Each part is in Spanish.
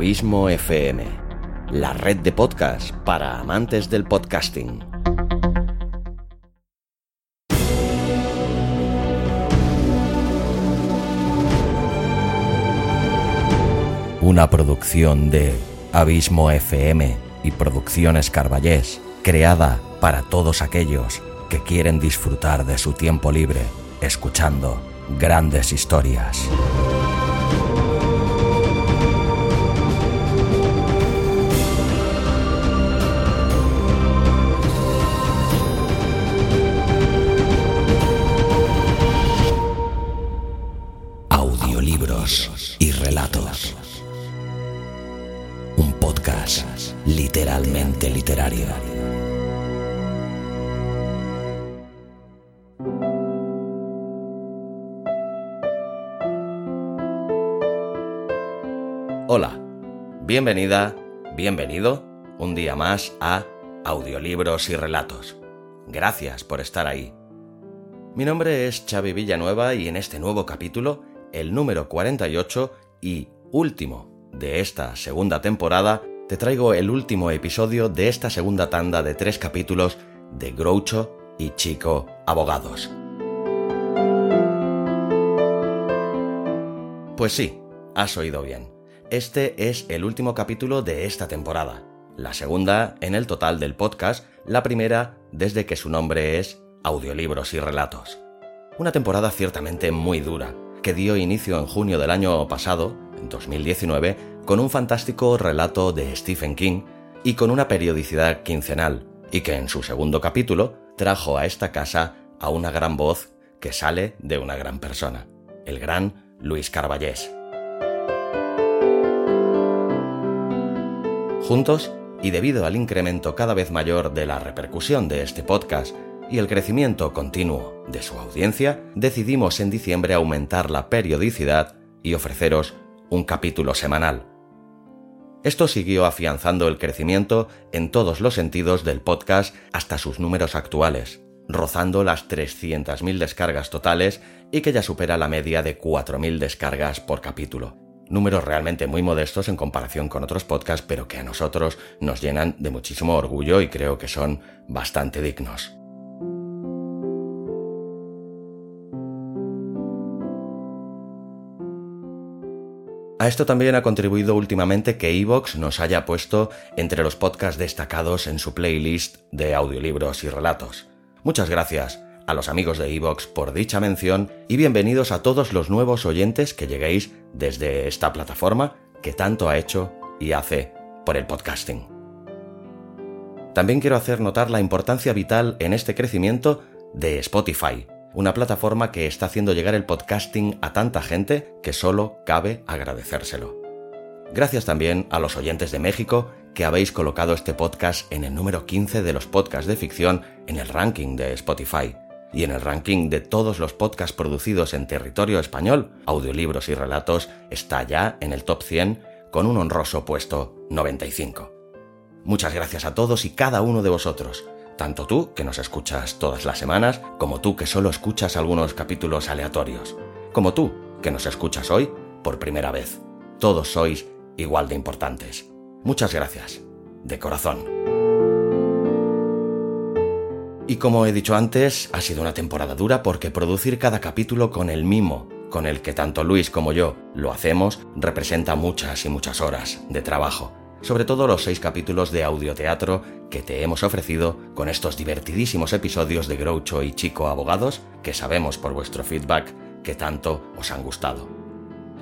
Abismo FM, la red de podcast para amantes del podcasting. Una producción de Abismo FM y Producciones Carballés, creada para todos aquellos que quieren disfrutar de su tiempo libre escuchando grandes historias. Literalmente literario. Hola, bienvenida, bienvenido un día más a Audiolibros y Relatos. Gracias por estar ahí. Mi nombre es Xavi Villanueva y en este nuevo capítulo, el número 48 y último de esta segunda temporada, te traigo el último episodio de esta segunda tanda de tres capítulos de Groucho y Chico Abogados. Pues sí, has oído bien este es el último capítulo de esta temporada, la segunda en el total del podcast, la primera desde que su nombre es Audiolibros y Relatos. Una temporada ciertamente muy dura, que dio inicio en junio del año pasado, en 2019, con un fantástico relato de Stephen King y con una periodicidad quincenal, y que en su segundo capítulo trajo a esta casa a una gran voz que sale de una gran persona, el gran Luis Carballés. Juntos, y debido al incremento cada vez mayor de la repercusión de este podcast y el crecimiento continuo de su audiencia, decidimos en diciembre aumentar la periodicidad y ofreceros un capítulo semanal. Esto siguió afianzando el crecimiento en todos los sentidos del podcast hasta sus números actuales, rozando las 300.000 descargas totales y que ya supera la media de 4.000 descargas por capítulo números realmente muy modestos en comparación con otros podcasts, pero que a nosotros nos llenan de muchísimo orgullo y creo que son bastante dignos. A esto también ha contribuido últimamente que Evox nos haya puesto entre los podcasts destacados en su playlist de audiolibros y relatos. Muchas gracias a los amigos de Evox por dicha mención y bienvenidos a todos los nuevos oyentes que lleguéis desde esta plataforma que tanto ha hecho y hace por el podcasting. También quiero hacer notar la importancia vital en este crecimiento de Spotify, una plataforma que está haciendo llegar el podcasting a tanta gente que solo cabe agradecérselo. Gracias también a los oyentes de México que habéis colocado este podcast en el número 15 de los podcasts de ficción en el ranking de Spotify y en el ranking de todos los podcasts producidos en territorio español, audiolibros y relatos está ya en el top 100 con un honroso puesto 95. Muchas gracias a todos y cada uno de vosotros, tanto tú que nos escuchas todas las semanas, como tú que solo escuchas algunos capítulos aleatorios, como tú que nos escuchas hoy por primera vez. Todos sois igual de importantes. Muchas gracias, de corazón. Y como he dicho antes, ha sido una temporada dura porque producir cada capítulo con el mimo con el que tanto Luis como yo lo hacemos representa muchas y muchas horas de trabajo. Sobre todo los seis capítulos de audioteatro que te hemos ofrecido con estos divertidísimos episodios de Groucho y Chico Abogados que sabemos por vuestro feedback que tanto os han gustado.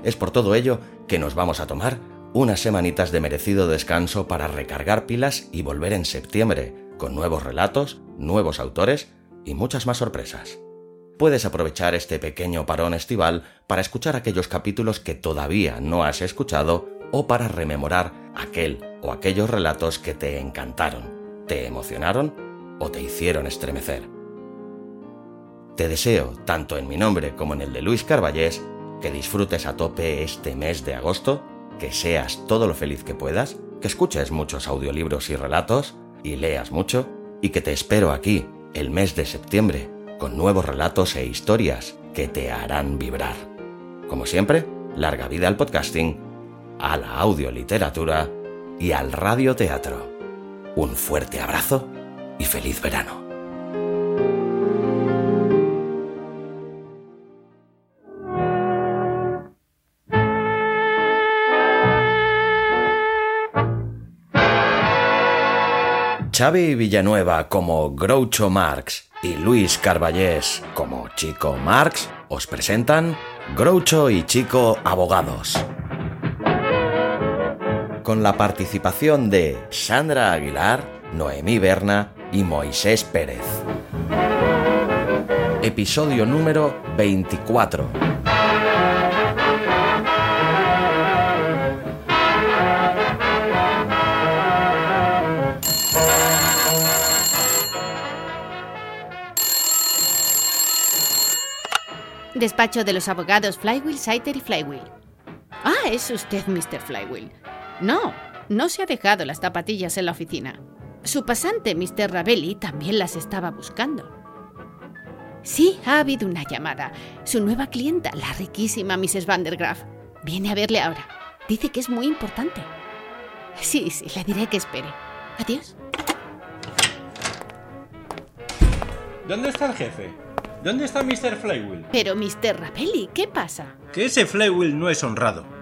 Es por todo ello que nos vamos a tomar unas semanitas de merecido descanso para recargar pilas y volver en septiembre con nuevos relatos, nuevos autores y muchas más sorpresas. Puedes aprovechar este pequeño parón estival para escuchar aquellos capítulos que todavía no has escuchado o para rememorar aquel o aquellos relatos que te encantaron, te emocionaron o te hicieron estremecer. Te deseo, tanto en mi nombre como en el de Luis Carballés, que disfrutes a tope este mes de agosto, que seas todo lo feliz que puedas, que escuches muchos audiolibros y relatos, y leas mucho y que te espero aquí el mes de septiembre con nuevos relatos e historias que te harán vibrar. Como siempre, larga vida al podcasting a la audioliteratura y al radioteatro. Un fuerte abrazo y feliz verano. Xavi Villanueva como Groucho Marx y Luis Carballés como Chico Marx os presentan Groucho y Chico Abogados. Con la participación de Sandra Aguilar, Noemí Berna y Moisés Pérez. Episodio número 24. Despacho de los abogados Flywheel, Saiter y Flywheel. Ah, es usted Mr. Flywheel. No, no se ha dejado las zapatillas en la oficina. Su pasante, Mr. Ravelli, también las estaba buscando. Sí, ha habido una llamada. Su nueva clienta, la riquísima Mrs. Vandergraff, viene a verle ahora. Dice que es muy importante. Sí, sí, le diré que espere. Adiós. ¿Dónde está el jefe? ¿Dónde está Mr. Flywheel? Pero, Mr. Rapelli, ¿qué pasa? Que ese Flywheel no es honrado.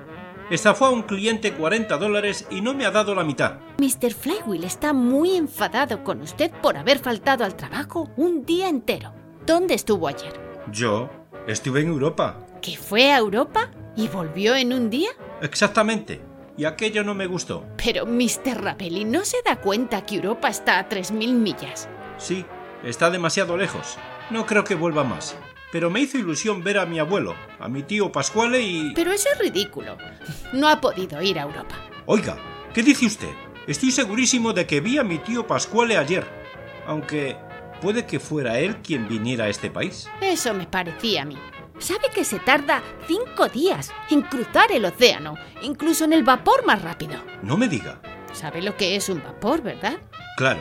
Estafó a un cliente 40 dólares y no me ha dado la mitad. Mr. Flywheel está muy enfadado con usted por haber faltado al trabajo un día entero. ¿Dónde estuvo ayer? Yo estuve en Europa. ¿Que fue a Europa y volvió en un día? Exactamente. Y aquello no me gustó. Pero, Mr. Rapelli, ¿no se da cuenta que Europa está a 3.000 millas? Sí, está demasiado lejos. No creo que vuelva más. Pero me hizo ilusión ver a mi abuelo, a mi tío Pascuale y... Pero eso es ridículo. No ha podido ir a Europa. Oiga, ¿qué dice usted? Estoy segurísimo de que vi a mi tío Pascuale ayer. Aunque puede que fuera él quien viniera a este país. Eso me parecía a mí. ¿Sabe que se tarda cinco días en cruzar el océano, incluso en el vapor más rápido? No me diga. ¿Sabe lo que es un vapor, verdad? Claro,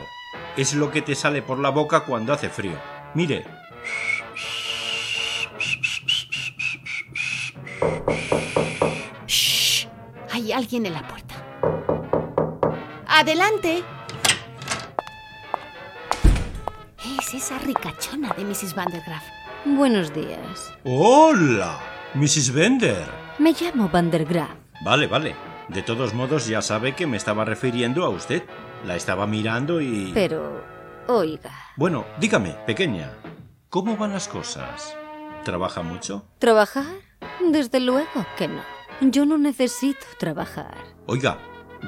es lo que te sale por la boca cuando hace frío. Mire. Shh. Hay alguien en la puerta. ¡Adelante! Es esa ricachona de Mrs. Vandergraff. Buenos días. ¡Hola! Mrs. Bender. Me llamo Vandergraff. Vale, vale. De todos modos ya sabe que me estaba refiriendo a usted. La estaba mirando y... Pero... Oiga. Bueno, dígame, pequeña, ¿cómo van las cosas? ¿Trabaja mucho? ¿Trabajar? Desde luego que no. Yo no necesito trabajar. Oiga,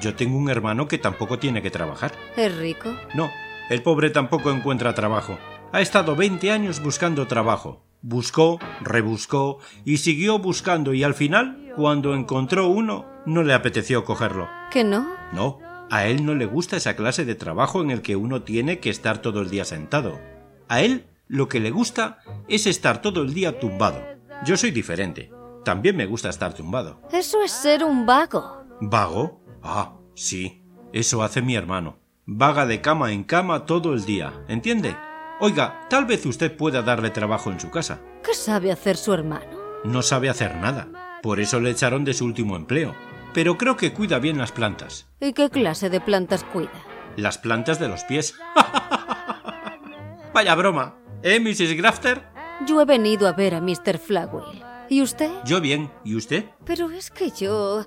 yo tengo un hermano que tampoco tiene que trabajar. ¿Es rico? No, el pobre tampoco encuentra trabajo. Ha estado 20 años buscando trabajo. Buscó, rebuscó y siguió buscando y al final, cuando encontró uno, no le apeteció cogerlo. ¿Que no? No, a él no le gusta esa clase de trabajo en el que uno tiene que estar todo el día sentado. A él lo que le gusta es estar todo el día tumbado. Yo soy diferente. También me gusta estar tumbado. Eso es ser un vago. ¿Vago? Ah, sí. Eso hace mi hermano. Vaga de cama en cama todo el día. ¿Entiende? Oiga, tal vez usted pueda darle trabajo en su casa. ¿Qué sabe hacer su hermano? No sabe hacer nada. Por eso le echaron de su último empleo pero creo que cuida bien las plantas. ¿Y qué clase de plantas cuida? Las plantas de los pies. Vaya broma. ¿Eh, Mrs. Grafter? Yo he venido a ver a Mr. Flagwell. ¿Y usted? Yo bien. ¿Y usted? Pero es que yo...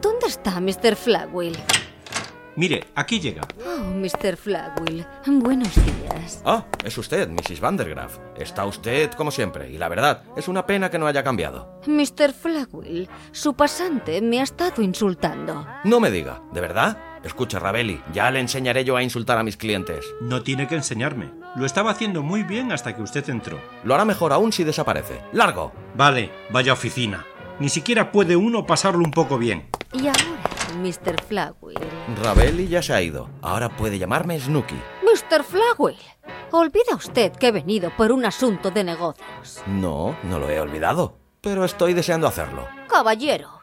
¿Dónde está Mr. Flagwell? Mire, aquí llega. Oh, Mr. Flagwell. Buenos días. Ah, es usted, Mrs. Vandergraff. Está usted como siempre, y la verdad, es una pena que no haya cambiado. Mr. Flagwell, su pasante me ha estado insultando. No me diga, ¿de verdad? Escucha, Ravelli, ya le enseñaré yo a insultar a mis clientes. No tiene que enseñarme. Lo estaba haciendo muy bien hasta que usted entró. Lo hará mejor aún si desaparece. ¡Largo! Vale, vaya oficina. Ni siquiera puede uno pasarlo un poco bien. Y ahora, Mr. Flagwell. Ravelli ya se ha ido. Ahora puede llamarme Snooky. Mr. Flagwell. Olvida usted que he venido por un asunto de negocios. No, no lo he olvidado. Pero estoy deseando hacerlo. Caballero,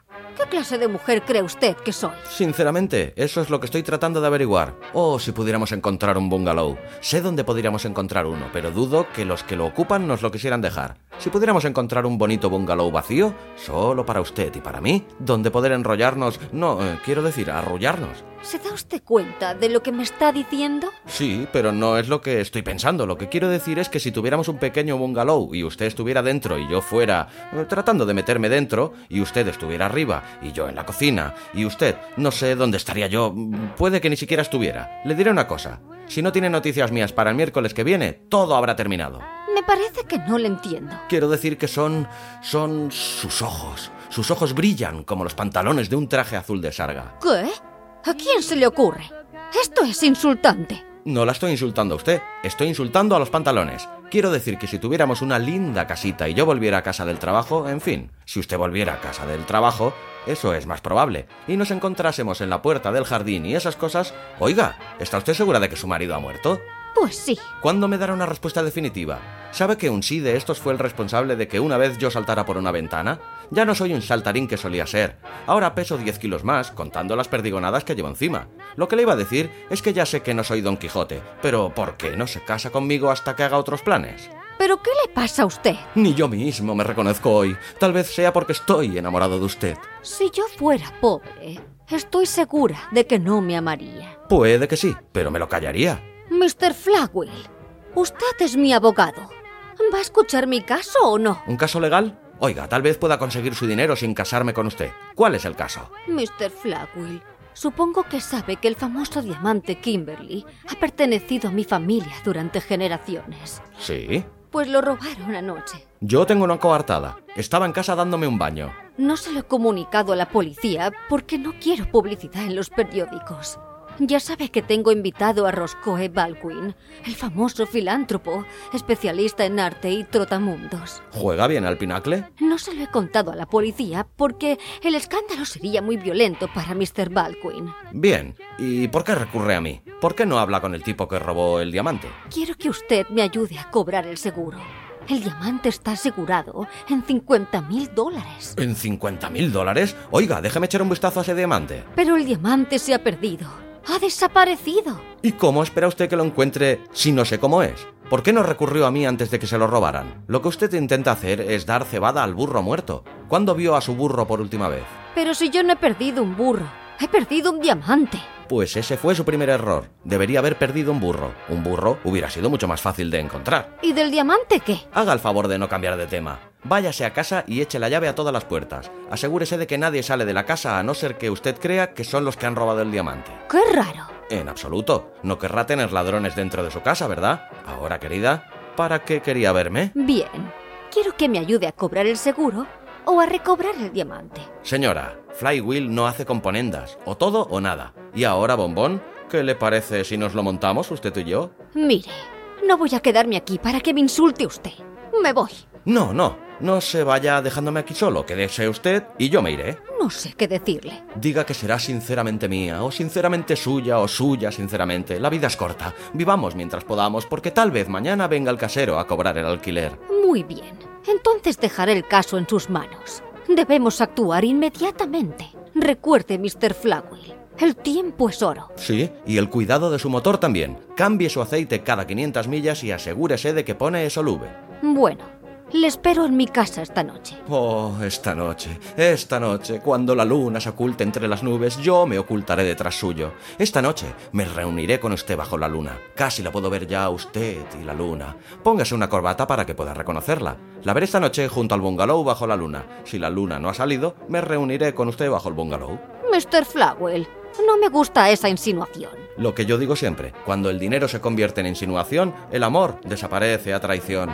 ¿Qué clase de mujer cree usted que soy? Sinceramente, eso es lo que estoy tratando de averiguar. O si pudiéramos encontrar un bungalow. Sé dónde podríamos encontrar uno, pero dudo que los que lo ocupan nos lo quisieran dejar. Si pudiéramos encontrar un bonito bungalow vacío, solo para usted y para mí, donde poder enrollarnos, no, eh, quiero decir, arrullarnos. ¿Se da usted cuenta de lo que me está diciendo? Sí, pero no es lo que estoy pensando. Lo que quiero decir es que si tuviéramos un pequeño bungalow y usted estuviera dentro y yo fuera eh, tratando de meterme dentro y usted estuviera arriba y yo en la cocina y usted no sé dónde estaría yo, puede que ni siquiera estuviera. Le diré una cosa. Si no tiene noticias mías para el miércoles que viene, todo habrá terminado. Me parece que no le entiendo. Quiero decir que son son sus ojos. Sus ojos brillan como los pantalones de un traje azul de sarga. ¿Qué? ¿A quién se le ocurre? Esto es insultante. No la estoy insultando a usted, estoy insultando a los pantalones. Quiero decir que si tuviéramos una linda casita y yo volviera a casa del trabajo, en fin, si usted volviera a casa del trabajo, eso es más probable, y nos encontrásemos en la puerta del jardín y esas cosas, oiga, ¿está usted segura de que su marido ha muerto? Pues sí. ¿Cuándo me dará una respuesta definitiva? ¿Sabe que un sí de estos fue el responsable de que una vez yo saltara por una ventana? Ya no soy un saltarín que solía ser. Ahora peso 10 kilos más, contando las perdigonadas que llevo encima. Lo que le iba a decir es que ya sé que no soy Don Quijote, pero ¿por qué no se casa conmigo hasta que haga otros planes? ¿Pero qué le pasa a usted? Ni yo mismo me reconozco hoy. Tal vez sea porque estoy enamorado de usted. Si yo fuera pobre, estoy segura de que no me amaría. Puede que sí, pero me lo callaría. Mr. Flagwell, usted es mi abogado. ¿Va a escuchar mi caso o no? ¿Un caso legal? Oiga, tal vez pueda conseguir su dinero sin casarme con usted. ¿Cuál es el caso? Mr. Flagwell, supongo que sabe que el famoso diamante Kimberly ha pertenecido a mi familia durante generaciones. Sí. Pues lo robaron anoche. Yo tengo una coartada. Estaba en casa dándome un baño. No se lo he comunicado a la policía porque no quiero publicidad en los periódicos. Ya sabe que tengo invitado a Roscoe Baldwin, el famoso filántropo, especialista en arte y trotamundos. ¿Juega bien al pinacle? No se lo he contado a la policía porque el escándalo sería muy violento para Mr. Baldwin. Bien. ¿Y por qué recurre a mí? ¿Por qué no habla con el tipo que robó el diamante? Quiero que usted me ayude a cobrar el seguro. El diamante está asegurado en 50 mil dólares. ¿En 50 mil dólares? Oiga, déjeme echar un vistazo a ese diamante. Pero el diamante se ha perdido. Ha desaparecido. ¿Y cómo espera usted que lo encuentre si no sé cómo es? ¿Por qué no recurrió a mí antes de que se lo robaran? Lo que usted intenta hacer es dar cebada al burro muerto. ¿Cuándo vio a su burro por última vez? Pero si yo no he perdido un burro, he perdido un diamante. Pues ese fue su primer error. Debería haber perdido un burro. Un burro hubiera sido mucho más fácil de encontrar. ¿Y del diamante qué? Haga el favor de no cambiar de tema. Váyase a casa y eche la llave a todas las puertas. Asegúrese de que nadie sale de la casa a no ser que usted crea que son los que han robado el diamante. ¡Qué raro! En absoluto. No querrá tener ladrones dentro de su casa, ¿verdad? Ahora, querida, ¿para qué quería verme? Bien. Quiero que me ayude a cobrar el seguro o a recobrar el diamante. Señora, Flywheel no hace componendas. O todo o nada. Y ahora, bombón, ¿qué le parece si nos lo montamos usted y yo? Mire, no voy a quedarme aquí para que me insulte usted. Me voy. No, no. No se vaya dejándome aquí solo. Quédese usted y yo me iré. No sé qué decirle. Diga que será sinceramente mía, o sinceramente suya, o suya sinceramente. La vida es corta. Vivamos mientras podamos, porque tal vez mañana venga el casero a cobrar el alquiler. Muy bien. Entonces dejaré el caso en sus manos. Debemos actuar inmediatamente. Recuerde, Mr. Flagwell, el tiempo es oro. Sí, y el cuidado de su motor también. Cambie su aceite cada 500 millas y asegúrese de que pone Esolube. Bueno, le espero en mi casa esta noche. Oh, esta noche, esta noche, cuando la luna se oculte entre las nubes, yo me ocultaré detrás suyo. Esta noche me reuniré con usted bajo la luna. Casi la puedo ver ya a usted y la luna. Póngase una corbata para que pueda reconocerla. La veré esta noche junto al bungalow bajo la luna. Si la luna no ha salido, me reuniré con usted bajo el bungalow. Mr. Flagwell, no me gusta esa insinuación. Lo que yo digo siempre, cuando el dinero se convierte en insinuación, el amor desaparece a traición.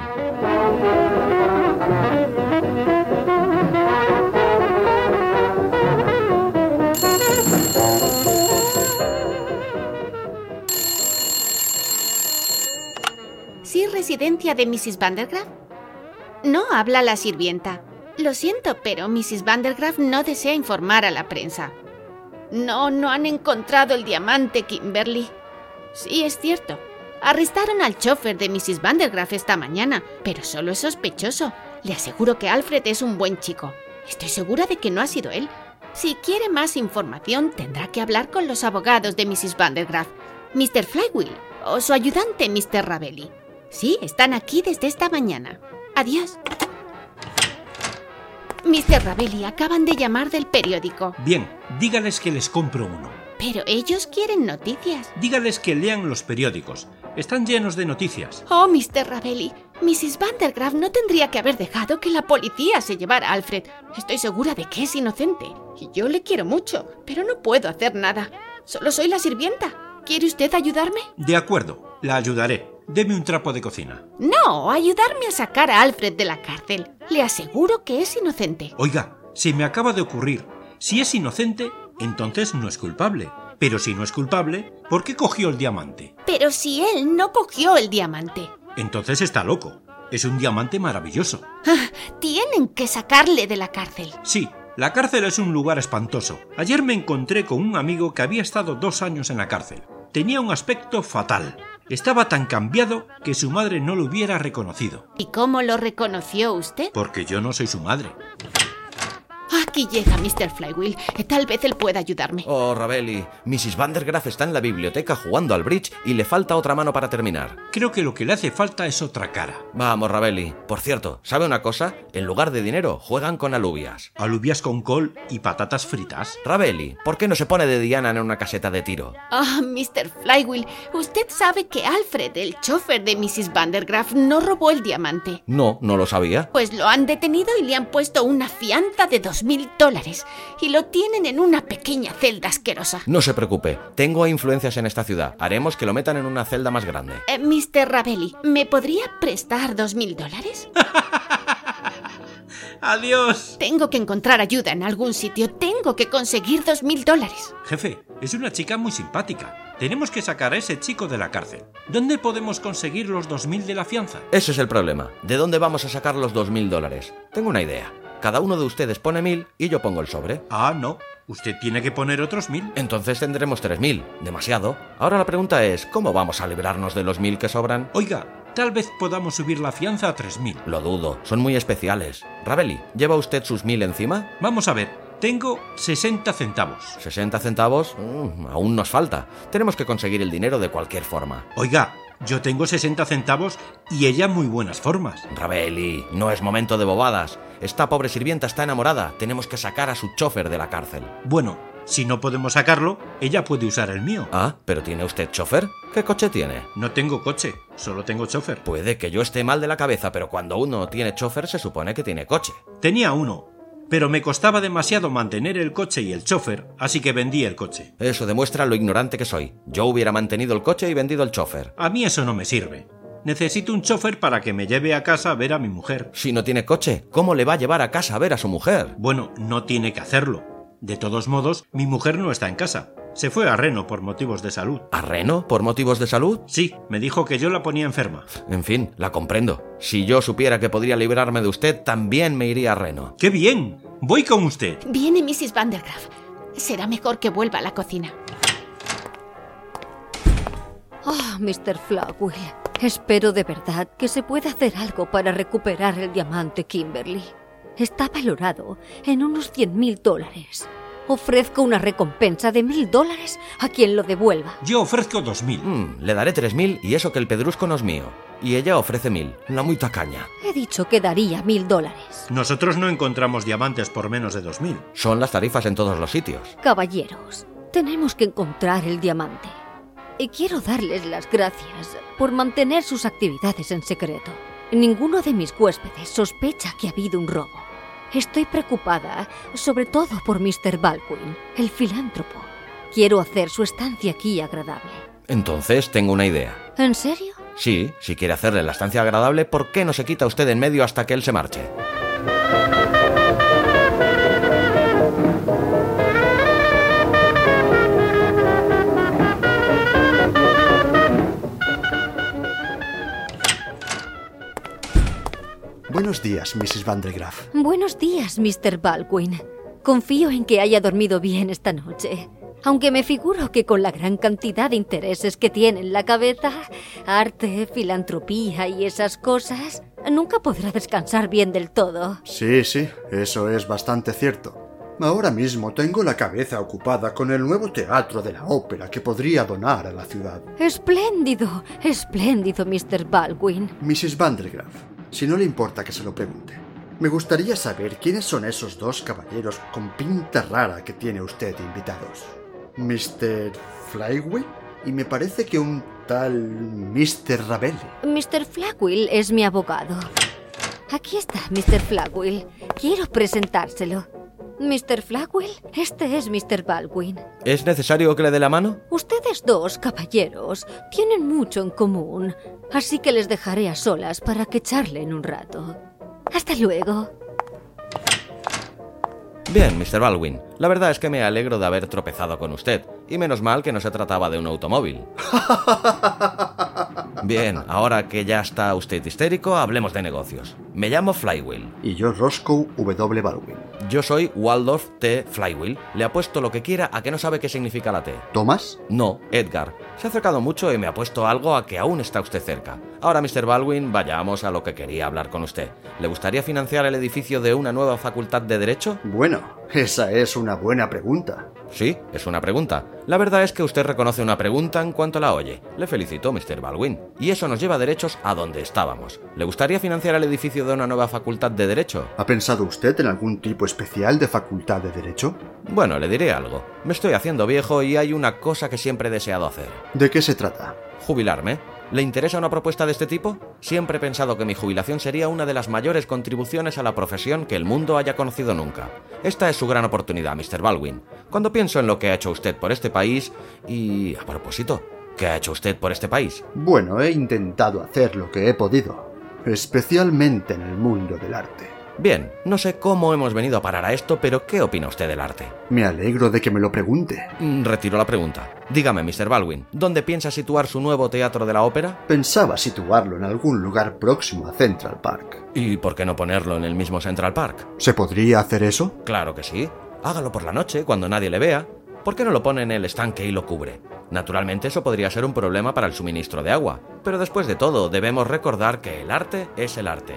Residencia de Mrs. Vandergraff? No habla la sirvienta. Lo siento, pero Mrs. Vandergraff no desea informar a la prensa. No, no han encontrado el diamante, Kimberly. Sí, es cierto. Arrestaron al chofer de Mrs. Vandergraff esta mañana, pero solo es sospechoso. Le aseguro que Alfred es un buen chico. Estoy segura de que no ha sido él. Si quiere más información, tendrá que hablar con los abogados de Mrs. Vandergraff, Mr. Flywheel o su ayudante, Mr. Ravelli. Sí, están aquí desde esta mañana. Adiós. Mr. Ravelli, acaban de llamar del periódico. Bien, dígales que les compro uno. Pero ellos quieren noticias. Dígales que lean los periódicos. Están llenos de noticias. Oh, Mr. Ravelli, Mrs. Vandergraff no tendría que haber dejado que la policía se llevara a Alfred. Estoy segura de que es inocente. Y yo le quiero mucho, pero no puedo hacer nada. Solo soy la sirvienta. ¿Quiere usted ayudarme? De acuerdo, la ayudaré. Deme un trapo de cocina. No, ayudarme a sacar a Alfred de la cárcel. Le aseguro que es inocente. Oiga, se me acaba de ocurrir. Si es inocente, entonces no es culpable. Pero si no es culpable, ¿por qué cogió el diamante? Pero si él no cogió el diamante. Entonces está loco. Es un diamante maravilloso. Ah, tienen que sacarle de la cárcel. Sí, la cárcel es un lugar espantoso. Ayer me encontré con un amigo que había estado dos años en la cárcel. Tenía un aspecto fatal. Estaba tan cambiado que su madre no lo hubiera reconocido. ¿Y cómo lo reconoció usted? Porque yo no soy su madre. Aquí llega Mr. Flywheel. Tal vez él pueda ayudarme. Oh, Ravelli, Mrs. Vandergraff está en la biblioteca jugando al bridge y le falta otra mano para terminar. Creo que lo que le hace falta es otra cara. Vamos, Ravelli. Por cierto, ¿sabe una cosa? En lugar de dinero, juegan con alubias. Alubias con col y patatas fritas. Ravelli, ¿por qué no se pone de Diana en una caseta de tiro? Ah, Mr. Flywheel, usted sabe que Alfred, el chofer de Mrs. Vandergraff, no robó el diamante. No, no lo sabía. Pues lo han detenido y le han puesto una fianza de dos mil dólares. Y lo tienen en una pequeña celda asquerosa. No se preocupe, tengo influencias en esta ciudad. Haremos que lo metan en una celda más grande. Eh, Mr. Ravelli, ¿me podría prestar dos mil dólares? ¡Adiós! Tengo que encontrar ayuda en algún sitio. Tengo que conseguir dos mil dólares. Jefe, es una chica muy simpática. Tenemos que sacar a ese chico de la cárcel. ¿Dónde podemos conseguir los dos mil de la fianza? Ese es el problema. ¿De dónde vamos a sacar los dos mil dólares? Tengo una idea. Cada uno de ustedes pone mil y yo pongo el sobre. Ah, no. Usted tiene que poner otros mil. Entonces tendremos tres mil. Demasiado. Ahora la pregunta es, ¿cómo vamos a librarnos de los mil que sobran? Oiga, tal vez podamos subir la fianza a tres mil. Lo dudo, son muy especiales. Ravelli, ¿lleva usted sus mil encima? Vamos a ver, tengo 60 centavos. ¿60 centavos? Mm, aún nos falta. Tenemos que conseguir el dinero de cualquier forma. Oiga, yo tengo 60 centavos y ella muy buenas formas. Ravelli, no es momento de bobadas. Esta pobre sirvienta está enamorada. Tenemos que sacar a su chofer de la cárcel. Bueno, si no podemos sacarlo, ella puede usar el mío. Ah, pero ¿tiene usted chofer? ¿Qué coche tiene? No tengo coche, solo tengo chofer. Puede que yo esté mal de la cabeza, pero cuando uno tiene chofer se supone que tiene coche. Tenía uno, pero me costaba demasiado mantener el coche y el chofer, así que vendí el coche. Eso demuestra lo ignorante que soy. Yo hubiera mantenido el coche y vendido el chofer. A mí eso no me sirve. Necesito un chofer para que me lleve a casa a ver a mi mujer. Si no tiene coche, ¿cómo le va a llevar a casa a ver a su mujer? Bueno, no tiene que hacerlo. De todos modos, mi mujer no está en casa. Se fue a Reno por motivos de salud. ¿A Reno? ¿Por motivos de salud? Sí, me dijo que yo la ponía enferma. En fin, la comprendo. Si yo supiera que podría librarme de usted, también me iría a Reno. ¡Qué bien! Voy con usted. Viene Mrs. Vandergraff. Será mejor que vuelva a la cocina. Oh, Mr. Flywheel, espero de verdad que se pueda hacer algo para recuperar el diamante Kimberly. Está valorado en unos 100 mil dólares. Ofrezco una recompensa de mil dólares a quien lo devuelva. Yo ofrezco dos mil. Mm, le daré tres mil y eso que el pedrusco no es mío. Y ella ofrece mil. La muy tacaña. He dicho que daría mil dólares. Nosotros no encontramos diamantes por menos de dos mil. Son las tarifas en todos los sitios. Caballeros, tenemos que encontrar el diamante. Y quiero darles las gracias por mantener sus actividades en secreto. Ninguno de mis huéspedes sospecha que ha habido un robo. Estoy preocupada, sobre todo por Mr. Baldwin, el filántropo. Quiero hacer su estancia aquí agradable. Entonces tengo una idea. ¿En serio? Sí, si quiere hacerle la estancia agradable, ¿por qué no se quita usted en medio hasta que él se marche? Buenos días, Mrs. Vandergraff. Buenos días, Mr. Baldwin. Confío en que haya dormido bien esta noche. Aunque me figuro que con la gran cantidad de intereses que tiene en la cabeza, arte, filantropía y esas cosas, nunca podrá descansar bien del todo. Sí, sí, eso es bastante cierto. Ahora mismo tengo la cabeza ocupada con el nuevo teatro de la ópera que podría donar a la ciudad. Espléndido, espléndido, Mr. Baldwin. Mrs. Vandergraff, si no le importa que se lo pregunte, me gustaría saber quiénes son esos dos caballeros con pinta rara que tiene usted invitados. Mr. Flywheel y me parece que un tal Mr. Ravelli. Mr. Flagwill es mi abogado. Aquí está, Mr. Flagwill. Quiero presentárselo. Mr. Flagwill, este es Mr. Baldwin. ¿Es necesario que le dé la mano? Ustedes dos, caballeros, tienen mucho en común, así que les dejaré a solas para que charlen un rato. Hasta luego. Bien, Mr. Baldwin. La verdad es que me alegro de haber tropezado con usted. Y menos mal que no se trataba de un automóvil. Bien, ahora que ya está usted histérico, hablemos de negocios. Me llamo Flywheel. Y yo Roscoe W. Baldwin. Yo soy Waldorf T. Flywheel. Le apuesto lo que quiera a que no sabe qué significa la T. ¿Thomas? No, Edgar. Se ha acercado mucho y me ha puesto algo a que aún está usted cerca. Ahora, Mr. Baldwin, vayamos a lo que quería hablar con usted. ¿Le gustaría financiar el edificio de una nueva facultad de Derecho? Bueno, esa es una buena pregunta. Sí, es una pregunta. La verdad es que usted reconoce una pregunta en cuanto la oye. Le felicito, Mr. Baldwin. Y eso nos lleva derechos a donde estábamos. ¿Le gustaría financiar el edificio de una nueva facultad de Derecho? ¿Ha pensado usted en algún tipo especial de facultad de derecho? Bueno, le diré algo. Me estoy haciendo viejo y hay una cosa que siempre he deseado hacer. ¿De qué se trata? Jubilarme. ¿Le interesa una propuesta de este tipo? Siempre he pensado que mi jubilación sería una de las mayores contribuciones a la profesión que el mundo haya conocido nunca. Esta es su gran oportunidad, Mr. Baldwin. Cuando pienso en lo que ha hecho usted por este país y... a propósito, ¿qué ha hecho usted por este país? Bueno, he intentado hacer lo que he podido, especialmente en el mundo del arte. Bien, no sé cómo hemos venido a parar a esto, pero ¿qué opina usted del arte? Me alegro de que me lo pregunte. Mm, Retiro la pregunta. Dígame, Mr. Baldwin, ¿dónde piensa situar su nuevo teatro de la ópera? Pensaba situarlo en algún lugar próximo a Central Park. ¿Y por qué no ponerlo en el mismo Central Park? ¿Se podría hacer eso? Claro que sí. Hágalo por la noche, cuando nadie le vea. ¿Por qué no lo pone en el estanque y lo cubre? Naturalmente eso podría ser un problema para el suministro de agua, pero después de todo debemos recordar que el arte es el arte.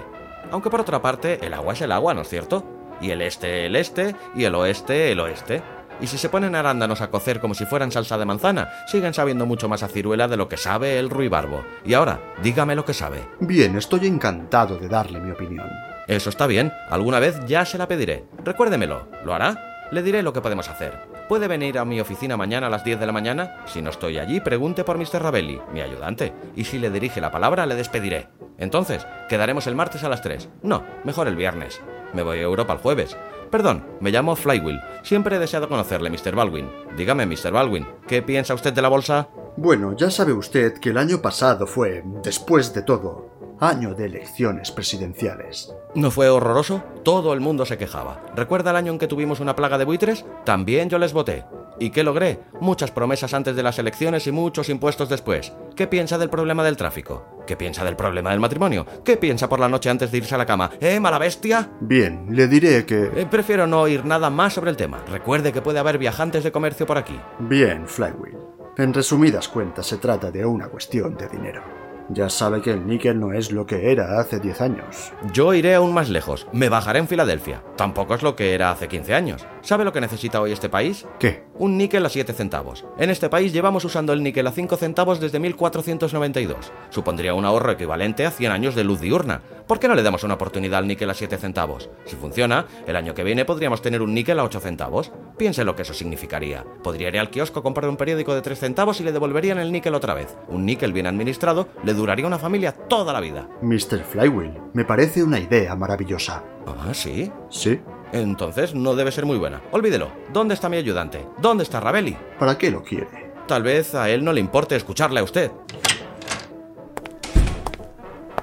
Aunque por otra parte, el agua es el agua, ¿no es cierto? Y el este el este, y el oeste el oeste. Y si se ponen arándanos a cocer como si fueran salsa de manzana, siguen sabiendo mucho más a ciruela de lo que sabe el ruibarbo. Y ahora, dígame lo que sabe. Bien, estoy encantado de darle mi opinión. Eso está bien, alguna vez ya se la pediré. Recuérdemelo, ¿lo hará? Le diré lo que podemos hacer. ¿Puede venir a mi oficina mañana a las 10 de la mañana? Si no estoy allí, pregunte por Mr. Ravelli, mi ayudante, y si le dirige la palabra, le despediré. Entonces, quedaremos el martes a las 3. No, mejor el viernes. Me voy a Europa el jueves. Perdón, me llamo Flywheel. Siempre he deseado conocerle, Mr. Baldwin. Dígame, Mr. Baldwin, ¿qué piensa usted de la bolsa? Bueno, ya sabe usted que el año pasado fue, después de todo, año de elecciones presidenciales. ¿No fue horroroso? Todo el mundo se quejaba. ¿Recuerda el año en que tuvimos una plaga de buitres? También yo les voté. ¿Y qué logré? Muchas promesas antes de las elecciones y muchos impuestos después. ¿Qué piensa del problema del tráfico? ¿Qué piensa del problema del matrimonio? ¿Qué piensa por la noche antes de irse a la cama? ¿Eh, mala bestia? Bien, le diré que... Eh, prefiero no oír nada más sobre el tema. Recuerde que puede haber viajantes de comercio por aquí. Bien, Flywheel. En resumidas cuentas, se trata de una cuestión de dinero. Ya sabe que el níquel no es lo que era hace 10 años. Yo iré aún más lejos. Me bajaré en Filadelfia. Tampoco es lo que era hace 15 años. ¿Sabe lo que necesita hoy este país? ¿Qué? Un níquel a 7 centavos. En este país llevamos usando el níquel a 5 centavos desde 1492. Supondría un ahorro equivalente a 100 años de luz diurna. ¿Por qué no le damos una oportunidad al níquel a 7 centavos? Si funciona, el año que viene podríamos tener un níquel a 8 centavos. Piense lo que eso significaría. Podría ir al kiosco, comprar un periódico de 3 centavos y le devolverían el níquel otra vez. Un níquel bien administrado le duraría una familia toda la vida. Mr. Flywheel, me parece una idea maravillosa. Ah, sí. ¿Sí? Entonces no debe ser muy buena. Olvídelo. ¿Dónde está mi ayudante? ¿Dónde está Ravelli? ¿Para qué lo quiere? Tal vez a él no le importe escucharle a usted.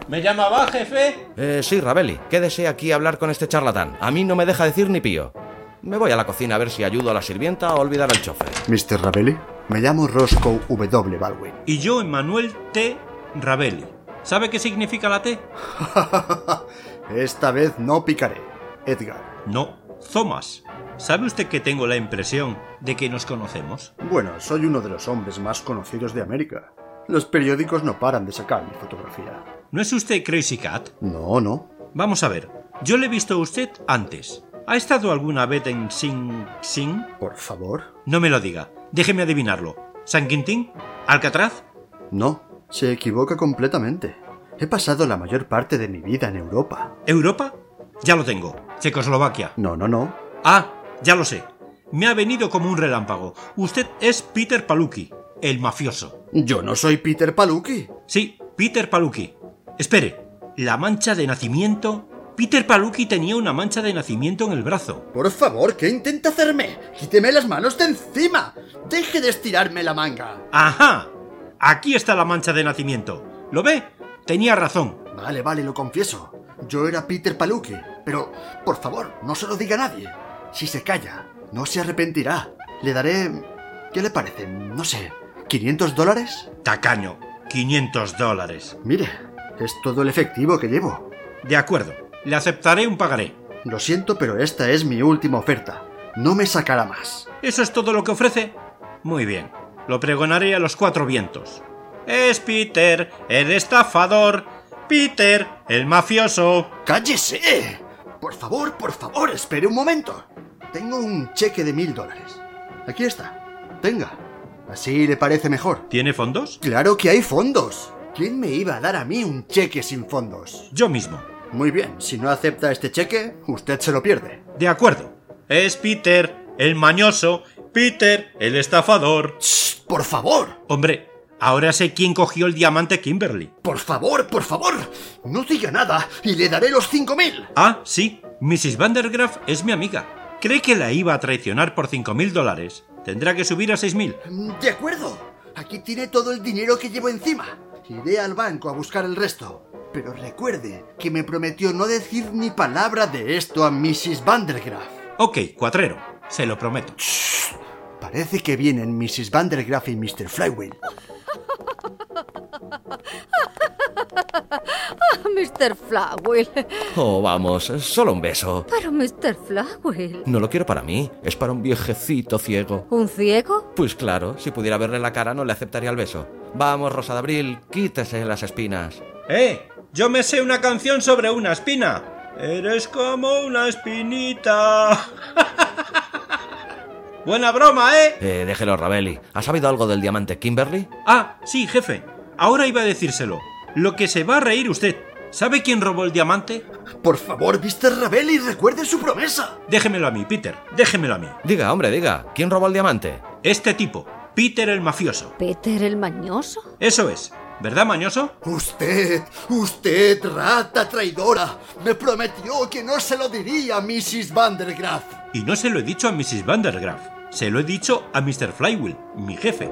¿Me llamaba, jefe? Eh, sí, Ravelli. ¿Qué desea aquí hablar con este charlatán? A mí no me deja decir ni pío. Me voy a la cocina a ver si ayudo a la sirvienta a olvidar al chofer. Mr. Ravelli, me llamo Roscoe W. Baldwin. Y yo, Emmanuel T. Ravelli. ¿Sabe qué significa la T? Esta vez no picaré. Edgar. No, Thomas. ¿Sabe usted que tengo la impresión de que nos conocemos? Bueno, soy uno de los hombres más conocidos de América. Los periódicos no paran de sacar mi fotografía. ¿No es usted Crazy Cat? No, no. Vamos a ver. Yo le he visto a usted antes. ¿Ha estado alguna vez en Sing Sing? Por favor. No me lo diga. Déjeme adivinarlo. ¿San Quintín? ¿Alcatraz? No, se equivoca completamente. He pasado la mayor parte de mi vida en Europa. ¿Europa? Ya lo tengo. Checoslovaquia. No, no, no. Ah, ya lo sé. Me ha venido como un relámpago. Usted es Peter Palucki, el mafioso. Yo no soy Peter Palucki. Sí, Peter Palucki. Espere, ¿la mancha de nacimiento? Peter Palucki tenía una mancha de nacimiento en el brazo. Por favor, ¿qué intenta hacerme? Quíteme las manos de encima. Deje de estirarme la manga. ¡Ajá! Aquí está la mancha de nacimiento. ¿Lo ve? Tenía razón. Vale, vale, lo confieso. Yo era Peter Palucki. Pero, por favor, no se lo diga a nadie. Si se calla, no se arrepentirá. Le daré... ¿Qué le parece? No sé. ¿500 dólares? Tacaño, 500 dólares. Mire, es todo el efectivo que llevo. De acuerdo, le aceptaré un pagaré. Lo siento, pero esta es mi última oferta. No me sacará más. ¿Eso es todo lo que ofrece? Muy bien, lo pregonaré a los cuatro vientos. Es Peter, el estafador. Peter, el mafioso. ¡Cállese! Por favor, por favor, espere un momento. Tengo un cheque de mil dólares. Aquí está. Tenga. Así le parece mejor. ¿Tiene fondos? Claro que hay fondos. ¿Quién me iba a dar a mí un cheque sin fondos? Yo mismo. Muy bien, si no acepta este cheque, usted se lo pierde. De acuerdo. Es Peter, el mañoso. Peter, el estafador. Shh, por favor, Hombre, ahora sé quién cogió el diamante Kimberly. por favor, por favor. No diga nada y le daré los cinco mil. Ah, sí, Mrs. Vandergraff es mi amiga. ¿Cree que la iba a traicionar por cinco mil dólares? Tendrá que subir a seis mil. De acuerdo. Aquí tiene todo el dinero que llevo encima. Iré al banco a buscar el resto. Pero recuerde que me prometió no decir ni palabra de esto a Mrs. Vandergraff. Ok, cuatrero, se lo prometo. Parece que vienen Mrs. Vandergraff y Mr. Flywheel. Mr. Flywheel. Oh, vamos, solo un beso. Pero Mr. Flywheel. No lo quiero para mí, es para un viejecito ciego. ¿Un ciego? Pues claro, si pudiera verle la cara no le aceptaría el beso. Vamos, Rosa de Abril, quítese las espinas. ¡Eh! Yo me sé una canción sobre una espina. Eres como una espinita. Buena broma, ¿eh? Eh, déjelo, Ravelli. ¿Ha sabido algo del diamante Kimberly? Ah, sí, jefe. Ahora iba a decírselo. Lo que se va a reír usted. ¿Sabe quién robó el diamante? Por favor, Mr. Ravelli, recuerde su promesa. Déjemelo a mí, Peter. Déjemelo a mí. Diga, hombre, diga. ¿Quién robó el diamante? Este tipo, Peter el mafioso. ¿Peter el mañoso? Eso es. ¿Verdad, mañoso? Usted, usted, rata traidora, me prometió que no se lo diría a Mrs. Vandergraff. Y no se lo he dicho a Mrs. Vandergraff. Se lo he dicho a Mr. Flywheel, mi jefe.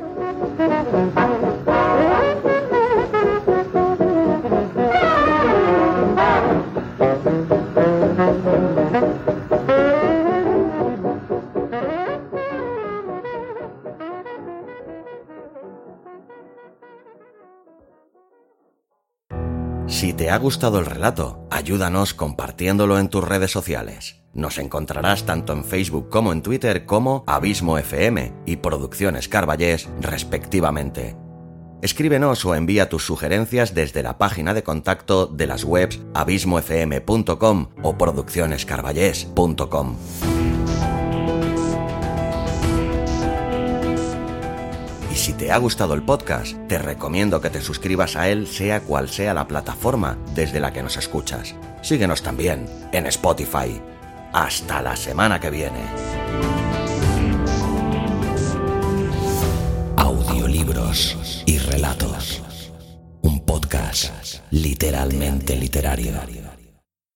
Si te ha gustado el relato, ayúdanos compartiéndolo en tus redes sociales. Nos encontrarás tanto en Facebook como en Twitter como Abismo FM y Producciones Carballés, respectivamente. Escríbenos o envía tus sugerencias desde la página de contacto de las webs abismofm.com o produccionescarballés.com. Y si te ha gustado el podcast, te recomiendo que te suscribas a él sea cual sea la plataforma desde la que nos escuchas. Síguenos también en Spotify. Hasta la semana que viene. Audiolibros y relatos. Un podcast literalmente literario.